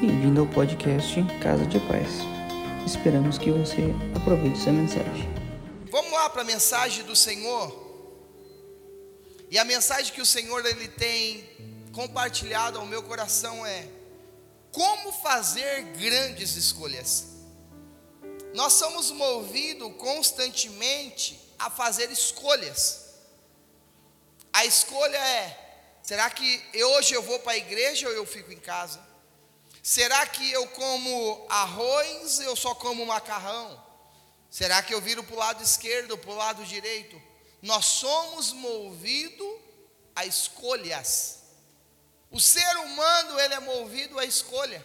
Bem-vindo ao podcast Casa de Paz. Esperamos que você aproveite essa mensagem. Vamos lá para a mensagem do Senhor. E a mensagem que o Senhor ele tem compartilhado ao meu coração é: como fazer grandes escolhas. Nós somos movidos constantemente a fazer escolhas. A escolha é: será que hoje eu vou para a igreja ou eu fico em casa? Será que eu como arroz eu só como macarrão? Será que eu viro para o lado esquerdo ou para o lado direito? Nós somos movidos a escolhas. O ser humano ele é movido a escolha.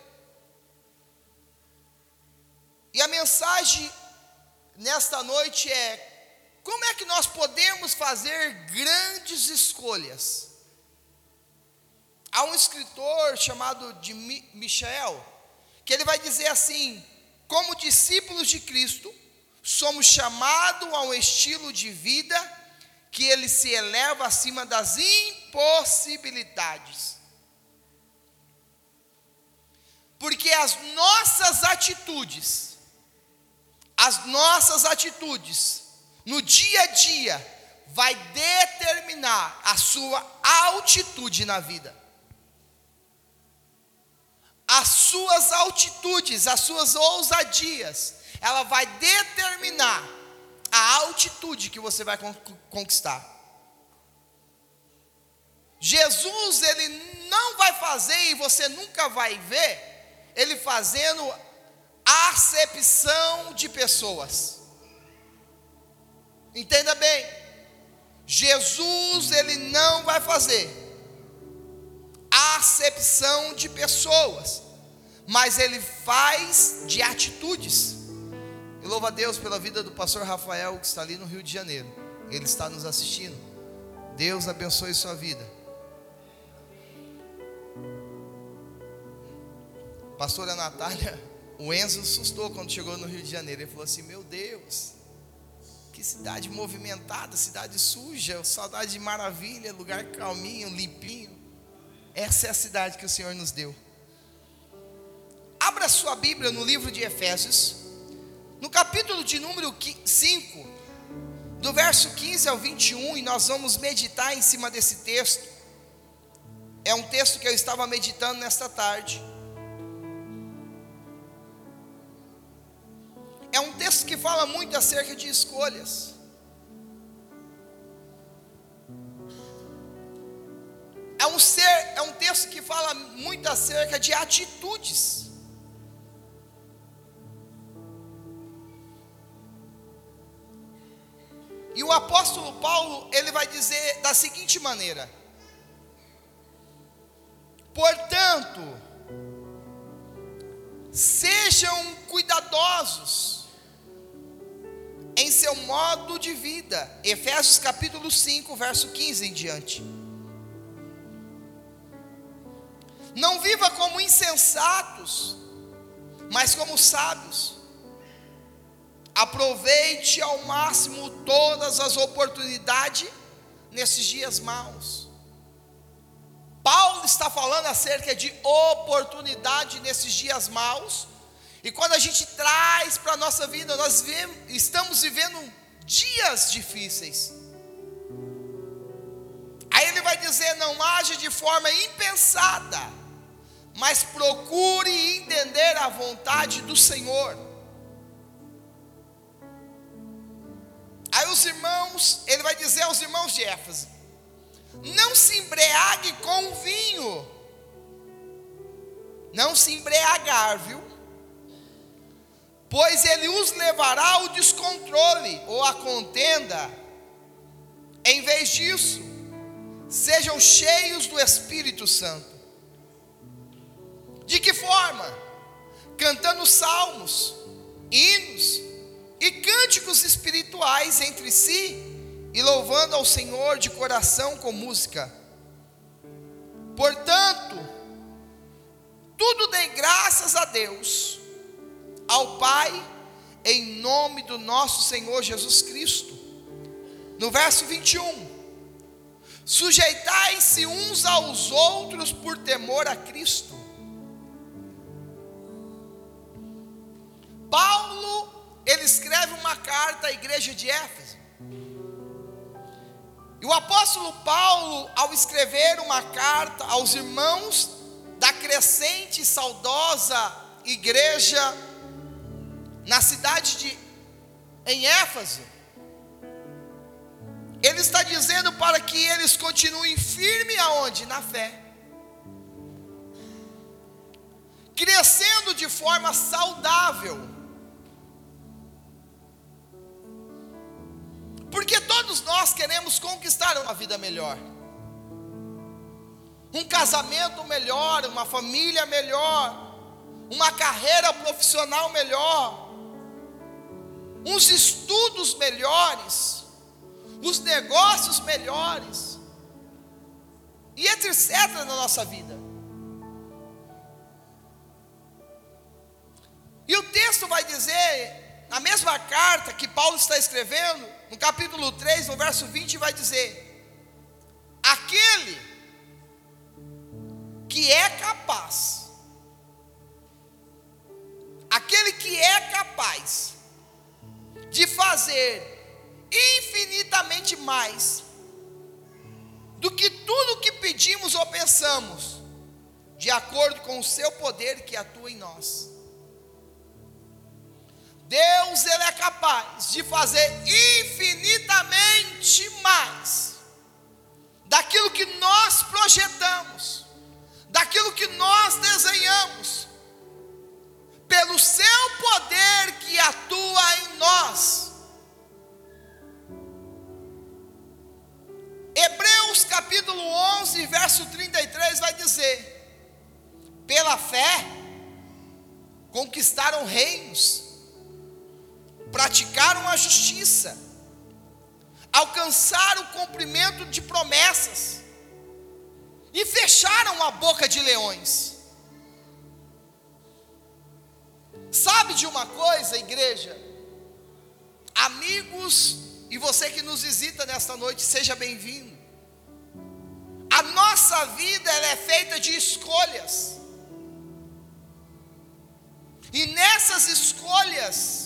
E a mensagem nesta noite é como é que nós podemos fazer grandes escolhas? Há um escritor chamado de Michel, que ele vai dizer assim: como discípulos de Cristo, somos chamados a um estilo de vida que ele se eleva acima das impossibilidades. Porque as nossas atitudes, as nossas atitudes, no dia a dia, vai determinar a sua altitude na vida. As suas altitudes, as suas ousadias, ela vai determinar a altitude que você vai conquistar. Jesus, ele não vai fazer e você nunca vai ver ele fazendo acepção de pessoas. Entenda bem. Jesus ele não vai fazer acepção de pessoas, mas ele faz de atitudes. E louva a Deus pela vida do pastor Rafael que está ali no Rio de Janeiro. Ele está nos assistindo. Deus abençoe sua vida. Pastora Natália, o Enzo assustou quando chegou no Rio de Janeiro. Ele falou assim: Meu Deus, que cidade movimentada, cidade suja, saudade de maravilha, lugar calminho, limpinho. Essa é a cidade que o Senhor nos deu. Abra sua Bíblia no livro de Efésios, no capítulo de número 5, do verso 15 ao 21, e nós vamos meditar em cima desse texto. É um texto que eu estava meditando nesta tarde. é um texto que fala muito acerca de escolhas. É um, ser, é um texto que fala muito acerca de atitudes. E o apóstolo Paulo, ele vai dizer da seguinte maneira: Portanto, sejam cuidadosos em seu modo de vida. Efésios capítulo 5, verso 15 em diante. Não viva como insensatos, mas como sábios. Aproveite ao máximo todas as oportunidades nesses dias maus. Paulo está falando acerca de oportunidade nesses dias maus, e quando a gente traz para a nossa vida, nós vivemos, estamos vivendo dias difíceis. Aí ele vai dizer: não age de forma impensada, mas procure entender a vontade do Senhor. Aí os irmãos, ele vai dizer aos irmãos de Éfeso: não se embriague com vinho, não se embriagar, viu? pois ele os levará ao descontrole ou à contenda. Em vez disso, sejam cheios do Espírito Santo. De que forma? Cantando salmos, hinos e cânticos espirituais entre si e louvando ao Senhor de coração com música. Portanto, tudo dê graças a Deus ao Pai em nome do nosso Senhor Jesus Cristo. No verso 21, sujeitai-se uns aos outros por temor a Cristo. Uma carta à igreja de Éfeso. E o apóstolo Paulo, ao escrever uma carta aos irmãos da crescente e saudosa igreja na cidade de em Éfeso, ele está dizendo para que eles continuem firmes aonde? Na fé. Crescendo de forma saudável. Porque todos nós queremos conquistar uma vida melhor. Um casamento melhor, uma família melhor, uma carreira profissional melhor, uns estudos melhores, os negócios melhores, e etc. na nossa vida. E o texto vai dizer, na mesma carta que Paulo está escrevendo, no capítulo 3, no verso 20, vai dizer: Aquele que é capaz, aquele que é capaz de fazer infinitamente mais do que tudo que pedimos ou pensamos, de acordo com o seu poder que atua em nós. Deus ele é capaz de fazer infinitamente mais daquilo que nós projetamos, daquilo que nós desenhamos, pelo seu poder que atua em nós. Hebreus capítulo 11, verso 33 vai dizer: pela fé conquistaram reinos, praticaram a justiça, alcançaram o cumprimento de promessas e fecharam a boca de leões. Sabe de uma coisa, igreja? Amigos e você que nos visita nesta noite, seja bem-vindo. A nossa vida ela é feita de escolhas. E nessas escolhas,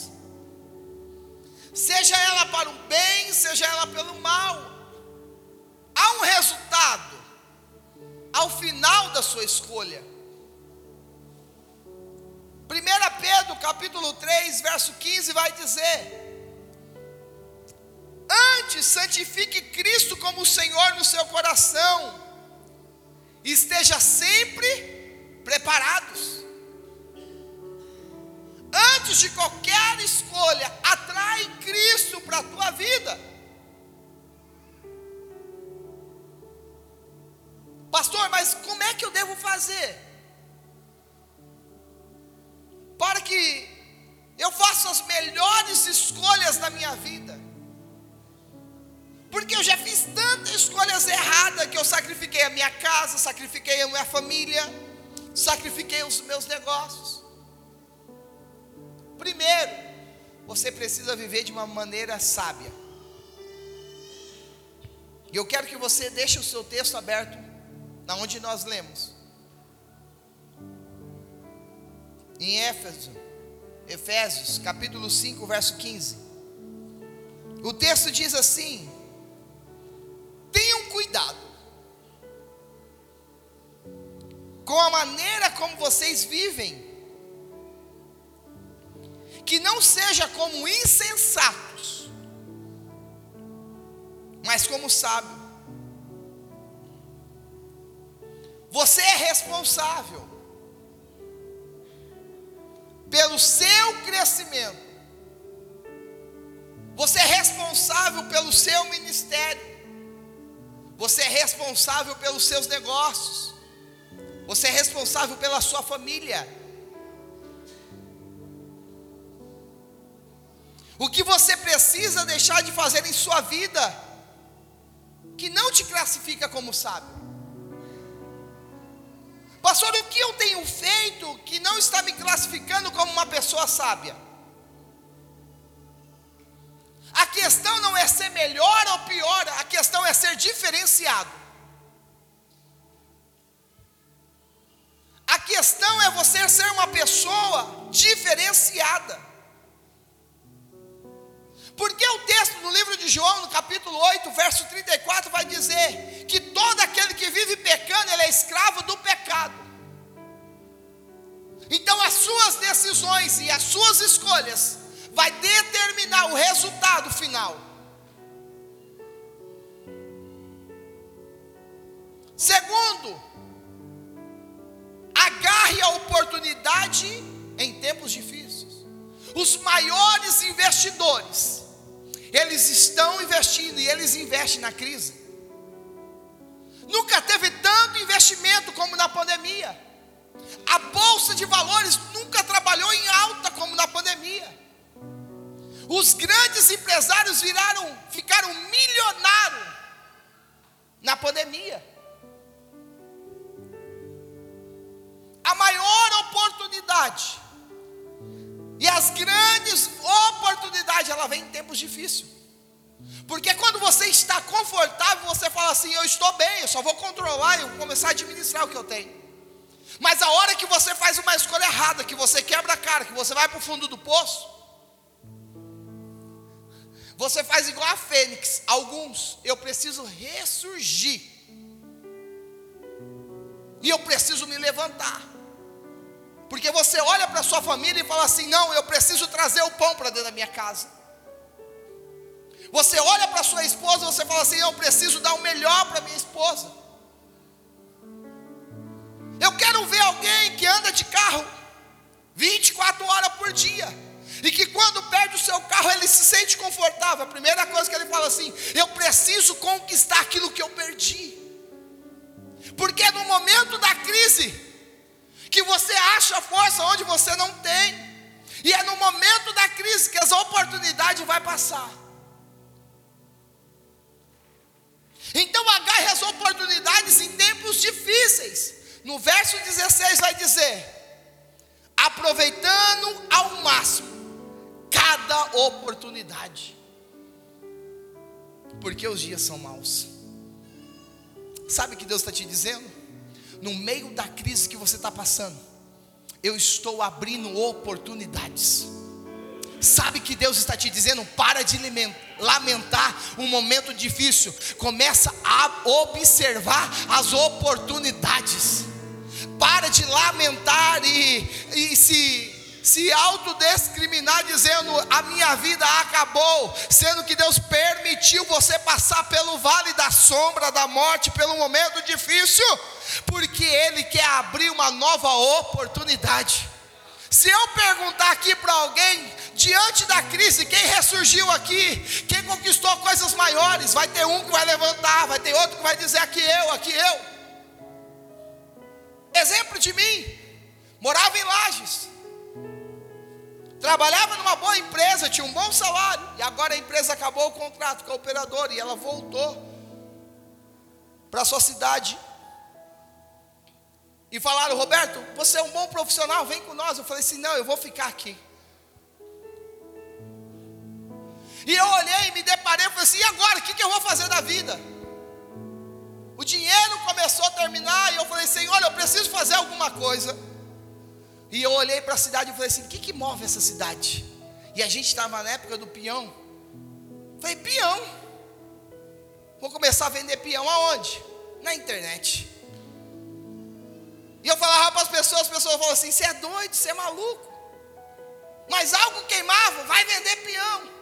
seja ela para o bem, seja ela pelo mal, há um resultado ao final da sua escolha. 1 Pedro capítulo 3, verso 15 vai dizer: Antes santifique Cristo como Senhor no seu coração, esteja sempre preparados. Antes de qualquer escolha, atrai Cristo para a tua vida. Pastor, mas como é que eu devo fazer? para que eu faça as melhores escolhas na minha vida. Porque eu já fiz tantas escolhas erradas que eu sacrifiquei a minha casa, sacrifiquei a minha família, sacrifiquei os meus negócios. Primeiro, você precisa viver de uma maneira sábia. E eu quero que você deixe o seu texto aberto, na onde nós lemos. em Éfeso, Efésios, capítulo 5, verso 15. O texto diz assim: Tenham cuidado com a maneira como vocês vivem, que não seja como insensatos, mas como sábio. Você é responsável pelo seu crescimento. Você é responsável pelo seu ministério. Você é responsável pelos seus negócios. Você é responsável pela sua família. O que você precisa deixar de fazer em sua vida, que não te classifica como sábio. Pastor, o que eu tenho feito que não está me classificando como uma pessoa sábia? A questão não é ser melhor ou pior, a questão é ser diferenciado. A questão é você ser uma pessoa diferenciada. Porque o texto no livro de João, no capítulo 8, verso 34, vai dizer que todo aquele que vive pecando, ele é escravo do pecado. Então as suas decisões e as suas escolhas vai determinar o resultado final. Segundo, agarre a oportunidade em tempos difíceis. Os maiores investidores, eles estão investindo e eles investem na crise. Nunca teve tanto investimento como na pandemia. A bolsa de valores nunca trabalhou em alta como na pandemia. Os grandes empresários viraram, ficaram milionários na pandemia. a maior oportunidade. E as grandes oportunidades, ela vem em tempos difíceis. Porque quando você está confortável, você fala assim: Eu estou bem, eu só vou controlar, eu vou começar a administrar o que eu tenho. Mas a hora que você faz uma escolha errada, que você quebra a cara, que você vai para o fundo do poço, você faz igual a Fênix. Alguns, eu preciso ressurgir. E eu preciso me levantar. Porque você olha para sua família e fala assim: não, eu preciso trazer o pão para dentro da minha casa. Você olha para sua esposa e você fala assim: eu preciso dar o melhor para minha esposa. Eu quero ver alguém que anda de carro 24 horas por dia. E que quando perde o seu carro, ele se sente confortável. A primeira coisa que ele fala assim: eu preciso conquistar aquilo que eu perdi. Porque no momento da crise, você acha força onde você não tem. E é no momento da crise que as oportunidades vai passar. Então agarre as oportunidades em tempos difíceis. No verso 16 vai dizer: aproveitando ao máximo cada oportunidade, porque os dias são maus. Sabe o que Deus está te dizendo? No meio da crise que você está passando, eu estou abrindo oportunidades. Sabe que Deus está te dizendo? Para de lamentar um momento difícil, começa a observar as oportunidades. Para de lamentar e, e se se autodiscriminar dizendo a minha vida acabou, sendo que Deus permitiu você passar pelo vale da sombra da morte, pelo momento difícil, porque Ele quer abrir uma nova oportunidade. Se eu perguntar aqui para alguém, diante da crise, quem ressurgiu aqui, quem conquistou coisas maiores, vai ter um que vai levantar, vai ter outro que vai dizer aqui eu, aqui eu. Exemplo de mim, morava em Lages, Trabalhava numa boa empresa, tinha um bom salário, e agora a empresa acabou o contrato com a operadora e ela voltou para sua cidade. E falaram, Roberto, você é um bom profissional, vem com nós. Eu falei assim: não, eu vou ficar aqui. E eu olhei me deparei e falei assim: e agora? O que, que eu vou fazer da vida? O dinheiro começou a terminar e eu falei: Senhor, eu preciso fazer alguma coisa. E eu olhei para a cidade e falei assim: o que, que move essa cidade? E a gente estava na época do peão. Falei, peão. Vou começar a vender peão aonde? Na internet. E eu falava para as pessoas, as pessoas falavam assim: você é doido, você é maluco. Mas algo queimava, vai vender peão.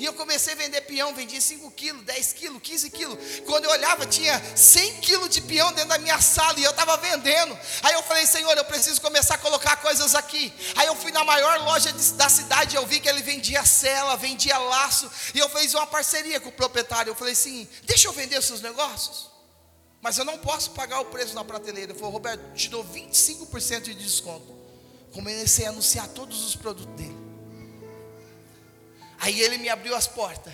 E eu comecei a vender peão, vendia 5 quilos, 10 quilos, 15 quilos. Quando eu olhava, tinha 100 quilos de peão dentro da minha sala e eu estava vendendo. Aí eu falei, Senhor, eu preciso começar a colocar coisas aqui. Aí eu fui na maior loja de, da cidade, eu vi que ele vendia cela, vendia laço. E eu fiz uma parceria com o proprietário. Eu falei assim: deixa eu vender os seus negócios. Mas eu não posso pagar o preço na prateleira. Ele falou, Roberto, te dou 25% de desconto. Comecei a anunciar todos os produtos dele. Aí ele me abriu as portas.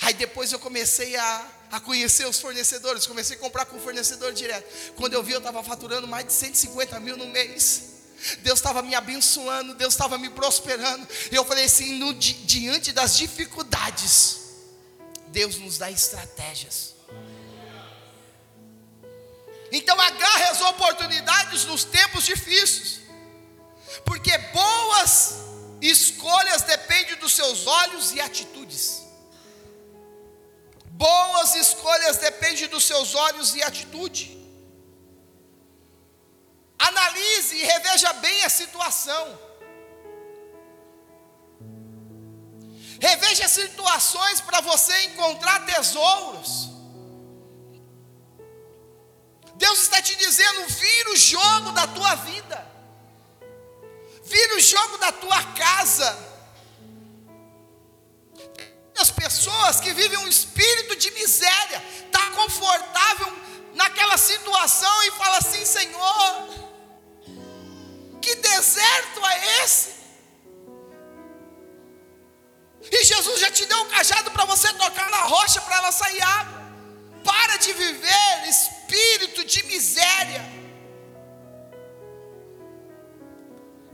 Aí depois eu comecei a, a conhecer os fornecedores, comecei a comprar com o fornecedor direto. Quando eu vi, eu estava faturando mais de 150 mil no mês. Deus estava me abençoando, Deus estava me prosperando. Eu falei assim: no, di, diante das dificuldades, Deus nos dá estratégias. Então agarre as oportunidades nos tempos difíceis, porque boas escolhas dependem do dos seus olhos e atitudes. Boas escolhas dependem dos seus olhos e atitude. Analise e reveja bem a situação. Reveja situações para você encontrar tesouros. Deus está te dizendo: vira o jogo da tua vida, vira o jogo da tua casa. As pessoas que vivem um espírito de miséria, está confortável naquela situação e fala assim: Senhor, que deserto é esse? E Jesus já te deu um cajado para você tocar na rocha para ela sair água. Para de viver espírito de miséria.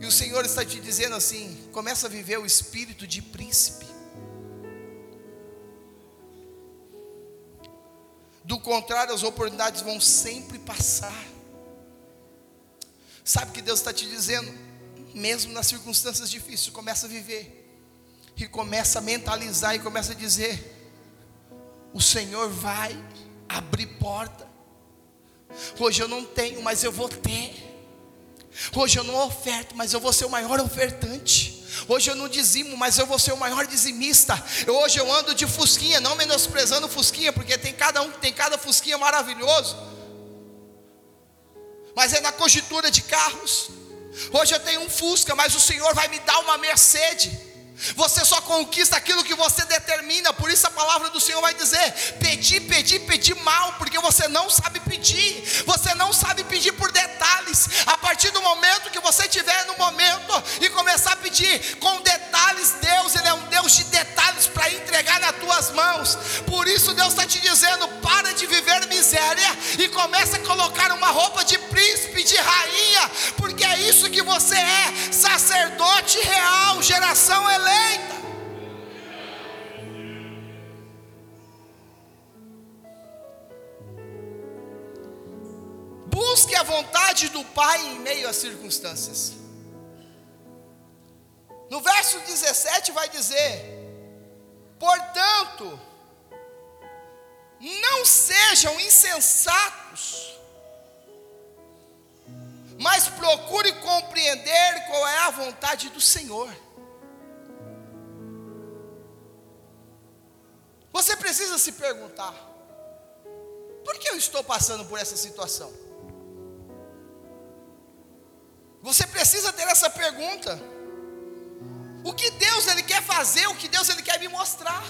E o Senhor está te dizendo assim: começa a viver o espírito de príncipe. Do contrário, as oportunidades vão sempre passar. Sabe o que Deus está te dizendo? Mesmo nas circunstâncias difíceis, começa a viver. E começa a mentalizar e começa a dizer: O Senhor vai abrir porta. Hoje eu não tenho, mas eu vou ter. Hoje eu não oferto, mas eu vou ser o maior ofertante. Hoje eu não dizimo, mas eu vou ser o maior dizimista. Hoje eu ando de fusquinha, não menosprezando fusquinha, porque tem cada um, tem cada fusquinha maravilhoso. Mas é na conjuntura de carros. Hoje eu tenho um Fusca, mas o Senhor vai me dar uma Mercedes. Você só conquista aquilo que você determina, por isso a palavra do Senhor vai dizer: pedir, pedir, pedir mal, porque você não sabe pedir, você não sabe pedir por detalhes. A partir do momento que você estiver no momento e começar a pedir com detalhes, Deus, Ele é um Deus de detalhes para entregar nas tuas mãos. Por isso Deus está te dizendo: para de viver miséria e começa a colocar uma roupa de príncipe, de rainha, porque é isso que você é, sacerdote real, geração eleita Busque a vontade do Pai em meio às circunstâncias. No verso 17 vai dizer: Portanto, não sejam insensatos, mas procure compreender qual é a vontade do Senhor. Você precisa se perguntar: por que eu estou passando por essa situação? Você precisa ter essa pergunta. O que Deus ele quer fazer, o que Deus ele quer me mostrar?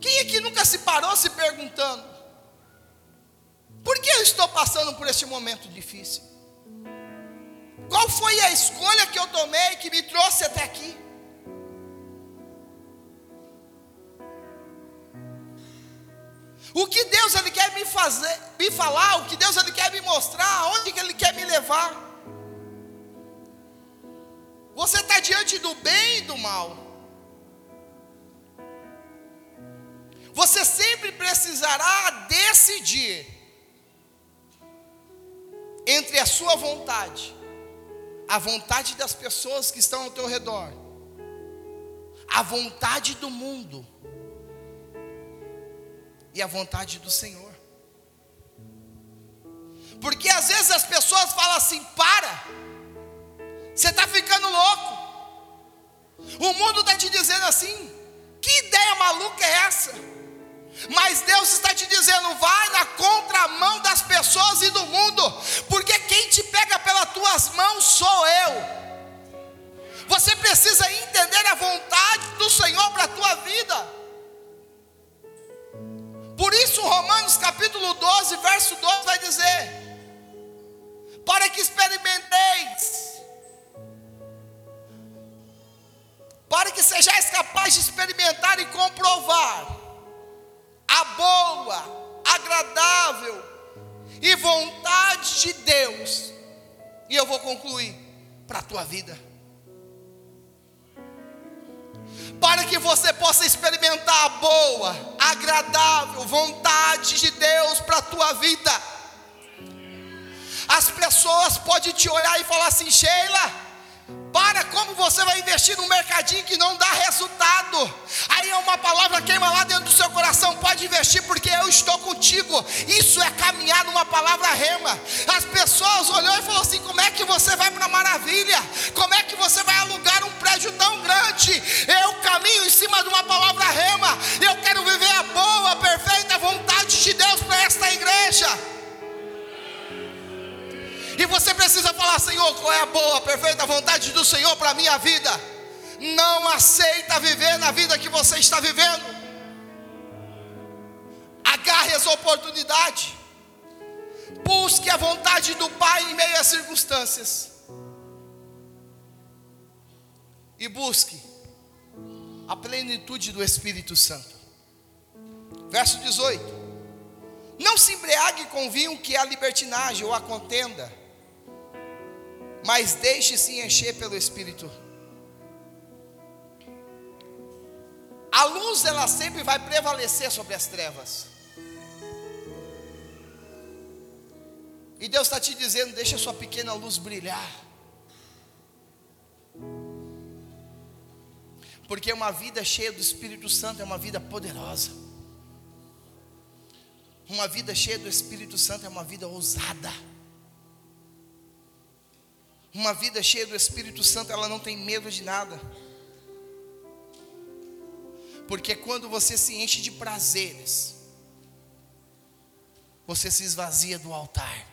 Quem aqui nunca se parou se perguntando: por que eu estou passando por este momento difícil? Qual foi a escolha que eu tomei que me trouxe até aqui? O que Deus ele quer me fazer, me falar, o que Deus ele quer me mostrar, onde que ele quer me levar. Você está diante do bem e do mal. Você sempre precisará decidir entre a sua vontade, a vontade das pessoas que estão ao teu redor, a vontade do mundo e a vontade do Senhor. Porque às vezes as pessoas falam assim: para, você está ficando louco. O mundo está te dizendo assim: que ideia maluca é essa? Mas Deus está te dizer: Para que experimenteis, para que sejais capazes de experimentar e comprovar a boa, agradável e vontade de Deus. E eu vou concluir para a tua vida. para que você possa experimentar a boa, agradável vontade de Deus para a tua vida. As pessoas podem te olhar e falar assim: Sheila, para como você vai investir num mercadinho que não dá resultado? Aí é uma palavra queima lá dentro do seu coração. Pode investir porque eu estou contigo. Isso é caminhar numa palavra rema. As pessoas olhou e falou assim: como é que você vai para maravilha? Como é que você vai alugar um prédio tão grande? Eu caminho em cima de uma palavra rema. Senhor, qual é a boa, perfeita vontade do Senhor para a minha vida. Não aceita viver na vida que você está vivendo. Agarre as oportunidades. Busque a vontade do Pai em meio às circunstâncias. E busque a plenitude do Espírito Santo. Verso 18: Não se embriague com vinho que é a libertinagem ou a contenda mas deixe-se encher pelo Espírito. A luz ela sempre vai prevalecer sobre as trevas. E Deus está te dizendo: deixa a sua pequena luz brilhar. Porque uma vida cheia do Espírito Santo é uma vida poderosa. Uma vida cheia do Espírito Santo é uma vida ousada. Uma vida cheia do Espírito Santo, ela não tem medo de nada. Porque quando você se enche de prazeres, você se esvazia do altar.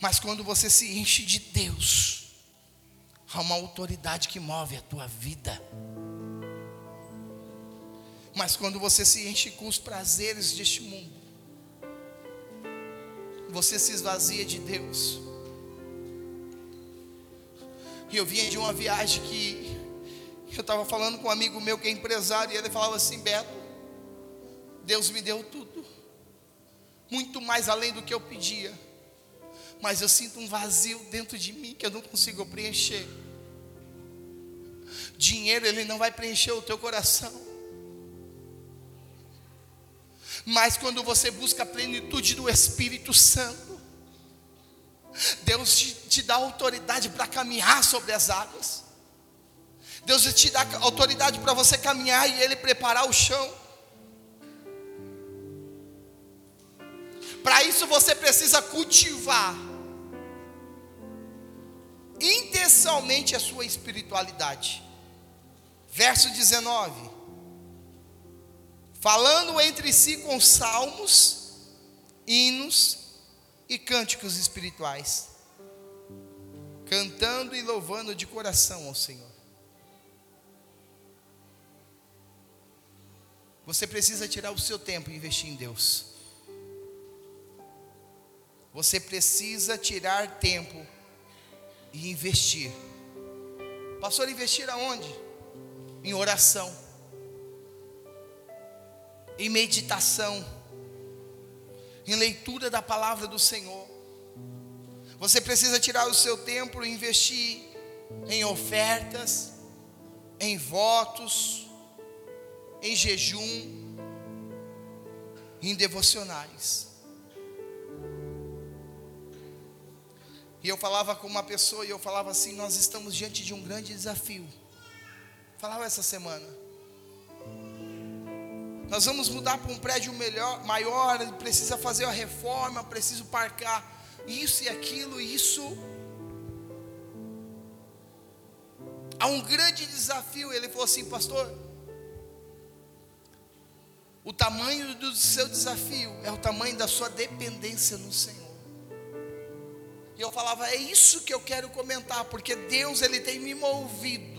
Mas quando você se enche de Deus, há uma autoridade que move a tua vida. Mas quando você se enche com os prazeres deste mundo, você se esvazia de Deus. E eu vinha de uma viagem que eu estava falando com um amigo meu que é empresário, e ele falava assim: Beto, Deus me deu tudo, muito mais além do que eu pedia, mas eu sinto um vazio dentro de mim que eu não consigo preencher. Dinheiro, ele não vai preencher o teu coração. Mas quando você busca a plenitude do Espírito Santo, Deus te, te dá autoridade para caminhar sobre as águas. Deus te dá autoridade para você caminhar e Ele preparar o chão. Para isso você precisa cultivar intencionalmente a sua espiritualidade. Verso 19: Falando entre si com salmos, hinos e cânticos espirituais, cantando e louvando de coração ao Senhor. Você precisa tirar o seu tempo e investir em Deus. Você precisa tirar tempo e investir. Pastor, investir aonde? Em oração, em meditação em leitura da palavra do Senhor. Você precisa tirar o seu tempo e investir em ofertas, em votos, em jejum, em devocionais. E eu falava com uma pessoa e eu falava assim: nós estamos diante de um grande desafio. Falava essa semana. Nós vamos mudar para um prédio melhor, maior, precisa fazer a reforma, preciso parcar isso e aquilo, isso. Há um grande desafio. Ele falou assim, pastor. O tamanho do seu desafio é o tamanho da sua dependência no Senhor. E eu falava, é isso que eu quero comentar, porque Deus ele tem me movido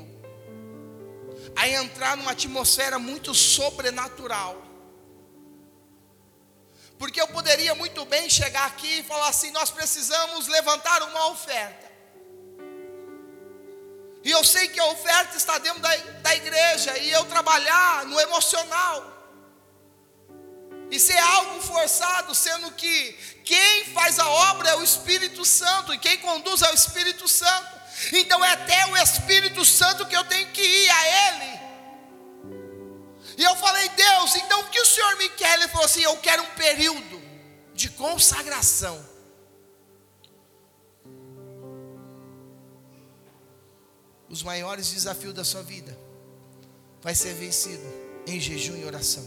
a entrar numa atmosfera muito sobrenatural. Porque eu poderia muito bem chegar aqui e falar assim: nós precisamos levantar uma oferta. E eu sei que a oferta está dentro da, da igreja, e eu trabalhar no emocional. E ser algo forçado, sendo que quem faz a obra é o Espírito Santo, e quem conduz é o Espírito Santo. Então é até o Espírito Santo que eu tenho que ir a Ele. E eu falei, Deus, então o que o Senhor me quer? Ele falou assim: Eu quero um período de consagração. os maiores desafios da sua vida vai ser vencido em jejum e oração.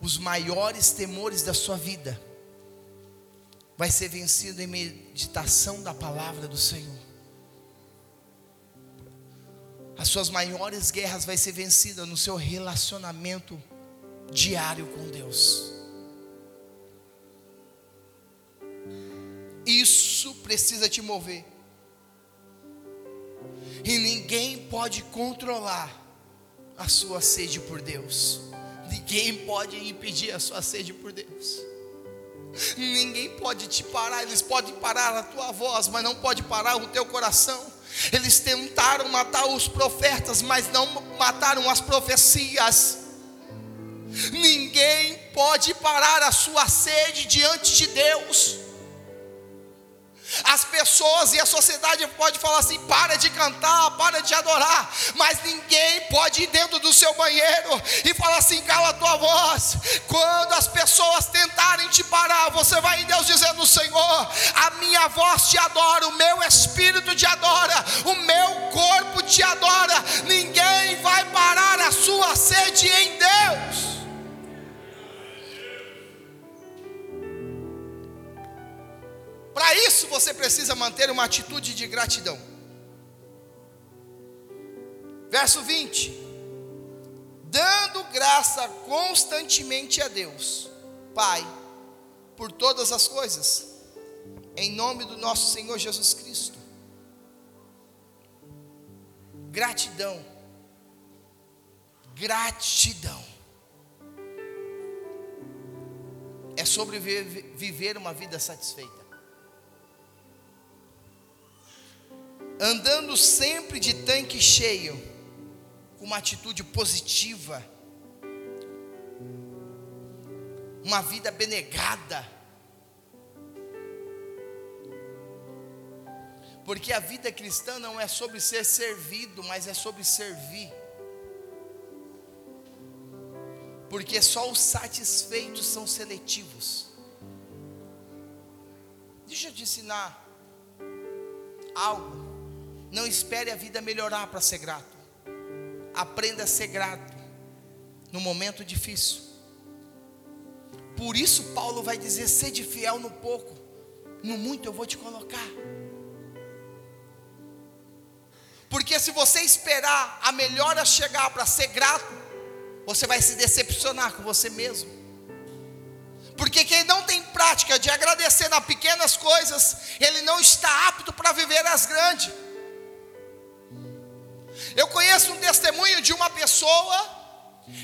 Os maiores temores da sua vida vai ser vencido em meditação da palavra do Senhor. As suas maiores guerras vai ser vencida no seu relacionamento diário com Deus. Isso precisa te mover. E ninguém pode controlar a sua sede por Deus. Ninguém pode impedir a sua sede por Deus. Ninguém pode te parar, eles podem parar a tua voz, mas não pode parar o teu coração. Eles tentaram matar os profetas, mas não mataram as profecias. Ninguém pode parar a sua sede diante de Deus. As pessoas e a sociedade pode falar assim: para de cantar, para de adorar, mas ninguém pode ir dentro do seu banheiro e falar assim: cala a tua voz. Quando as pessoas tentarem te parar, você vai em Deus dizendo: Senhor, a minha voz te adora, o meu espírito te adora, o meu corpo te adora. Ninguém vai parar isso você precisa manter uma atitude de gratidão. Verso 20: Dando graça constantemente a Deus, Pai, por todas as coisas, em nome do nosso Senhor Jesus Cristo. Gratidão, gratidão, é sobre viver uma vida satisfeita. Andando sempre de tanque cheio, com uma atitude positiva, uma vida benegada, porque a vida cristã não é sobre ser servido, mas é sobre servir. Porque só os satisfeitos são seletivos. Deixa eu te ensinar algo. Não espere a vida melhorar para ser grato. Aprenda a ser grato no momento difícil. Por isso Paulo vai dizer: sede fiel no pouco, no muito eu vou te colocar. Porque se você esperar a melhora chegar para ser grato, você vai se decepcionar com você mesmo. Porque quem não tem prática de agradecer nas pequenas coisas, ele não está apto para viver as grandes. Eu conheço um testemunho de uma pessoa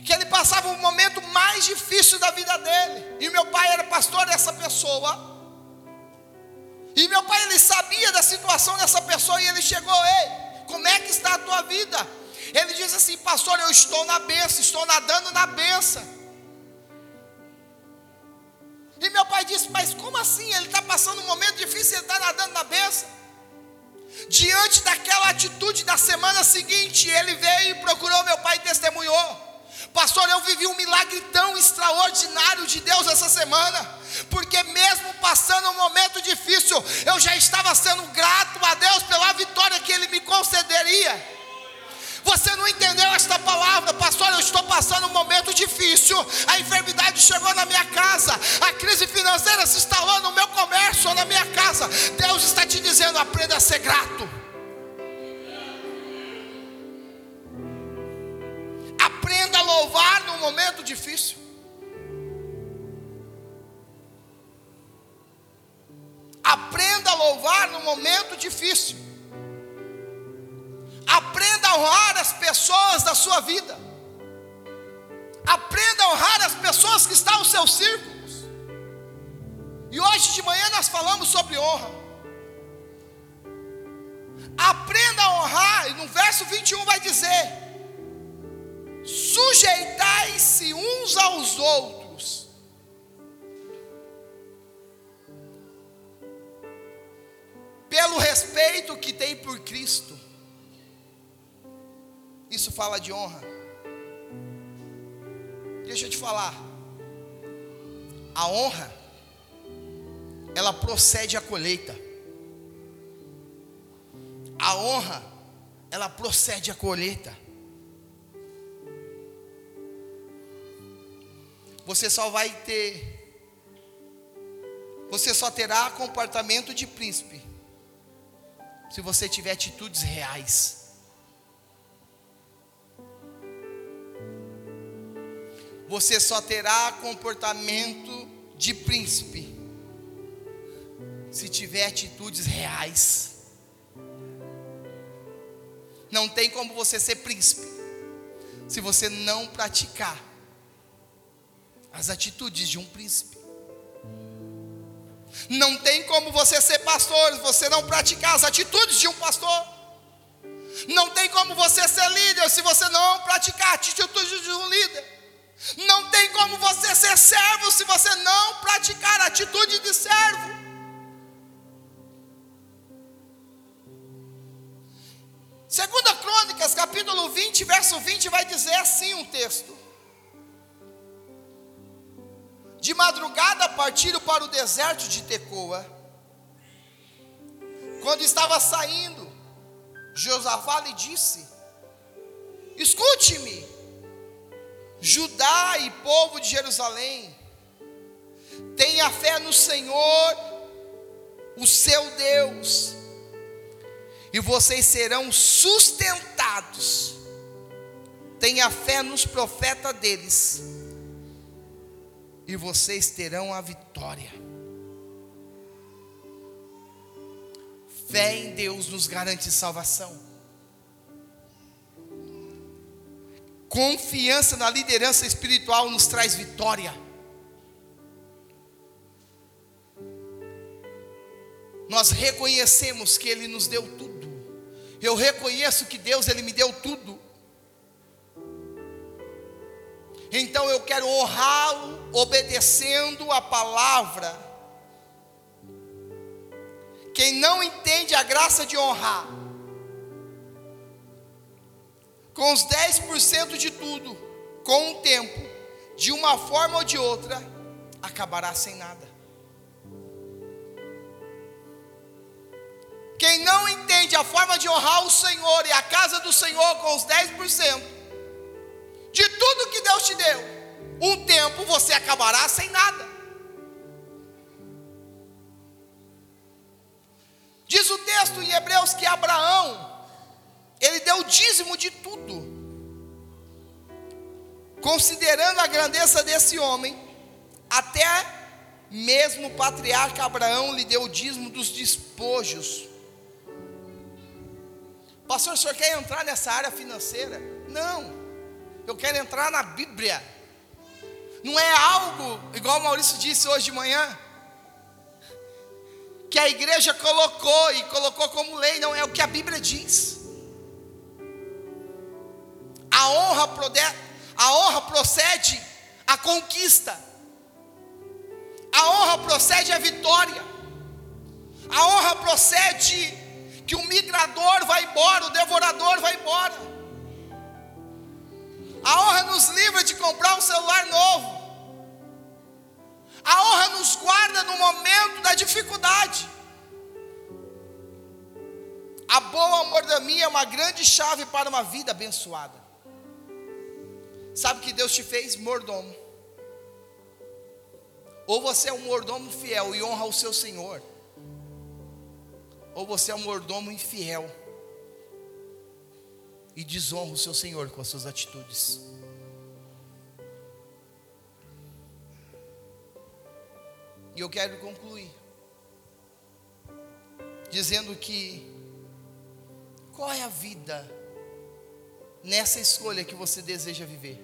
que ele passava o momento mais difícil da vida dele. E meu pai era pastor dessa pessoa. E meu pai ele sabia da situação dessa pessoa e ele chegou, ei, como é que está a tua vida? Ele diz assim, pastor, eu estou na benção, estou nadando na benção. E meu pai disse, mas como assim? Ele está passando um momento difícil, ele está nadando na benção. Diante daquela atitude da semana seguinte, ele veio e procurou meu pai e testemunhou. Pastor, eu vivi um milagre tão extraordinário de Deus essa semana, porque mesmo passando um momento difícil, eu já estava sendo grato a Deus pela vitória que Ele me concederia. Você não entendeu esta palavra, pastor? Eu estou passando um momento difícil. A enfermidade chegou na minha casa, a crise financeira se instalou no meu comércio ou na minha casa. Deus está te dizendo: aprenda a ser grato. Aprenda a louvar no momento difícil. Aprenda a louvar no momento difícil. Aprenda a honrar as pessoas da sua vida. Aprenda a honrar as pessoas que estão aos seus círculos. E hoje de manhã nós falamos sobre honra. Aprenda a honrar, e no verso 21 vai dizer: sujeitai-se uns aos outros. Pelo respeito que tem por Cristo. Isso fala de honra. Deixa eu te falar. A honra, ela procede à colheita. A honra, ela procede a colheita. Você só vai ter você só terá comportamento de príncipe se você tiver atitudes reais. Você só terá comportamento de príncipe se tiver atitudes reais. Não tem como você ser príncipe se você não praticar as atitudes de um príncipe. Não tem como você ser pastor se você não praticar as atitudes de um pastor. Não tem como você ser líder se você não praticar atitudes de um líder. Não tem como você ser servo se você não praticar a atitude de servo. Segunda Crônicas, capítulo 20, verso 20, vai dizer assim um texto. De madrugada partiram para o deserto de Tecoa. Quando estava saindo, Josafá lhe disse: Escute-me, Judá e povo de Jerusalém, tenha fé no Senhor, o seu Deus, e vocês serão sustentados. Tenha fé nos profetas deles e vocês terão a vitória. Fé em Deus nos garante salvação. Confiança na liderança espiritual nos traz vitória. Nós reconhecemos que Ele nos deu tudo. Eu reconheço que Deus Ele me deu tudo. Então eu quero honrá-lo obedecendo a palavra. Quem não entende a graça de honrar, com os 10% de tudo, com o tempo, de uma forma ou de outra, acabará sem nada. Quem não entende a forma de honrar o Senhor e a casa do Senhor com os 10%, de tudo que Deus te deu, um tempo você acabará sem nada. Diz o texto em Hebreus que Abraão, o dízimo de tudo. Considerando a grandeza desse homem, até mesmo o patriarca Abraão lhe deu o dízimo dos despojos. Pastor, o senhor quer entrar nessa área financeira? Não. Eu quero entrar na Bíblia. Não é algo, igual o Maurício disse hoje de manhã, que a igreja colocou e colocou como lei, não é o que a Bíblia diz. A honra, a honra procede a conquista. A honra procede a vitória. A honra procede que o migrador vai embora, o devorador vai embora. A honra nos livra de comprar um celular novo. A honra nos guarda no momento da dificuldade. A boa mordomia é uma grande chave para uma vida abençoada. Sabe que Deus te fez mordomo. Ou você é um mordomo fiel e honra o seu Senhor, ou você é um mordomo infiel e desonra o seu Senhor com as suas atitudes. E eu quero concluir dizendo que qual é a vida nessa escolha que você deseja viver?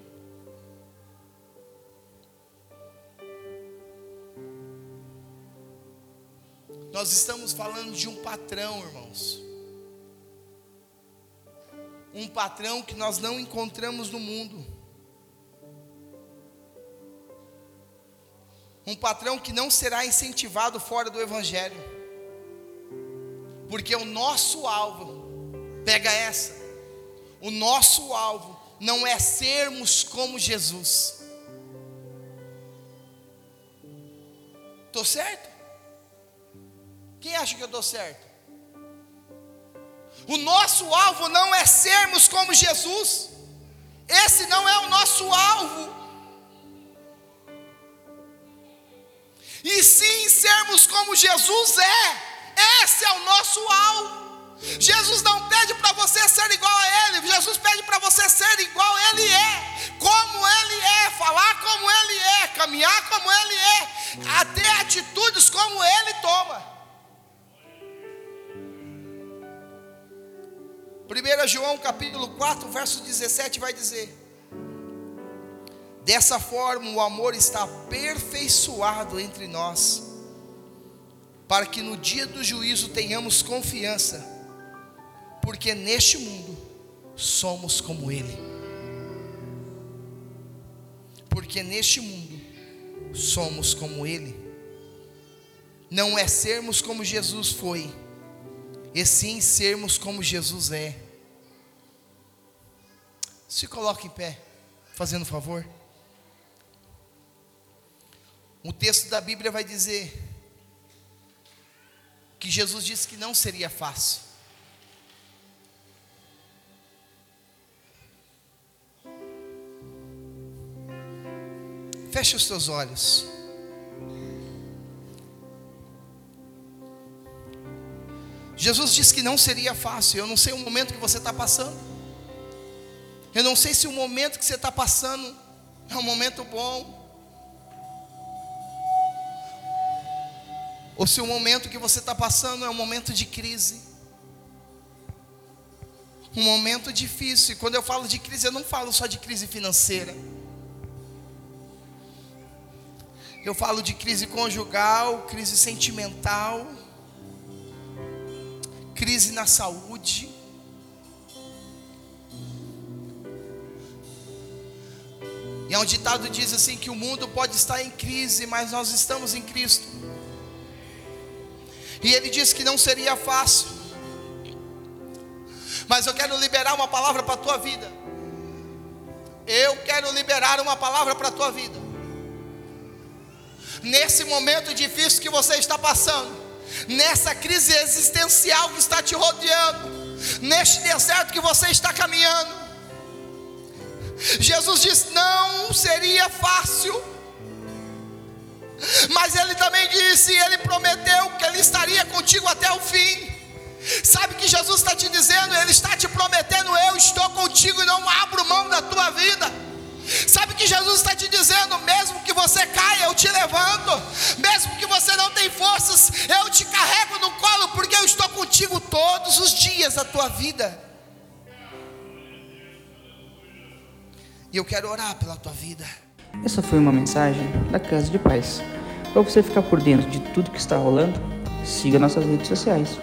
Nós estamos falando de um patrão, irmãos um patrão que nós não encontramos no mundo. Um patrão que não será incentivado fora do Evangelho. Porque o nosso alvo, pega essa, o nosso alvo não é sermos como Jesus. Estou certo? Quem acha que eu estou certo? O nosso alvo não é sermos como Jesus. Esse não é o nosso alvo. E sim sermos como Jesus é. Esse é o nosso alvo. Jesus não pede para você ser igual a Ele, Jesus pede para você ser igual Ele é, como Ele é, falar como Ele é, caminhar como Ele é, até atitudes como Ele toma. 1 João capítulo 4, verso 17 vai dizer: Dessa forma o amor está aperfeiçoado entre nós, para que no dia do juízo tenhamos confiança, porque neste mundo somos como Ele. Porque neste mundo somos como Ele. Não é sermos como Jesus foi e sim sermos como Jesus é. Se coloque em pé, fazendo favor. O texto da Bíblia vai dizer que Jesus disse que não seria fácil. Feche os seus olhos. Jesus disse que não seria fácil. Eu não sei o momento que você está passando. Eu não sei se o momento que você está passando é um momento bom. Ou se o momento que você está passando é um momento de crise. Um momento difícil. E quando eu falo de crise, eu não falo só de crise financeira. Eu falo de crise conjugal, crise sentimental crise na saúde. E há um ditado diz assim que o mundo pode estar em crise, mas nós estamos em Cristo. E ele disse que não seria fácil. Mas eu quero liberar uma palavra para a tua vida. Eu quero liberar uma palavra para a tua vida. Nesse momento difícil que você está passando, nessa crise existencial que está te rodeando, neste deserto que você está caminhando. Jesus disse: não seria fácil, mas Ele também disse, Ele prometeu que Ele estaria contigo até o fim. Sabe o que Jesus está te dizendo? Ele está te prometendo: eu estou contigo e não abro mão da tua vida. Sabe que Jesus está te dizendo: mesmo que você caia, eu te levanto, mesmo que você não tenha forças, eu te carrego no colo, porque eu estou contigo todos os dias da tua vida. E eu quero orar pela tua vida. Essa foi uma mensagem da Casa de Paz. Para você ficar por dentro de tudo que está rolando, siga nossas redes sociais.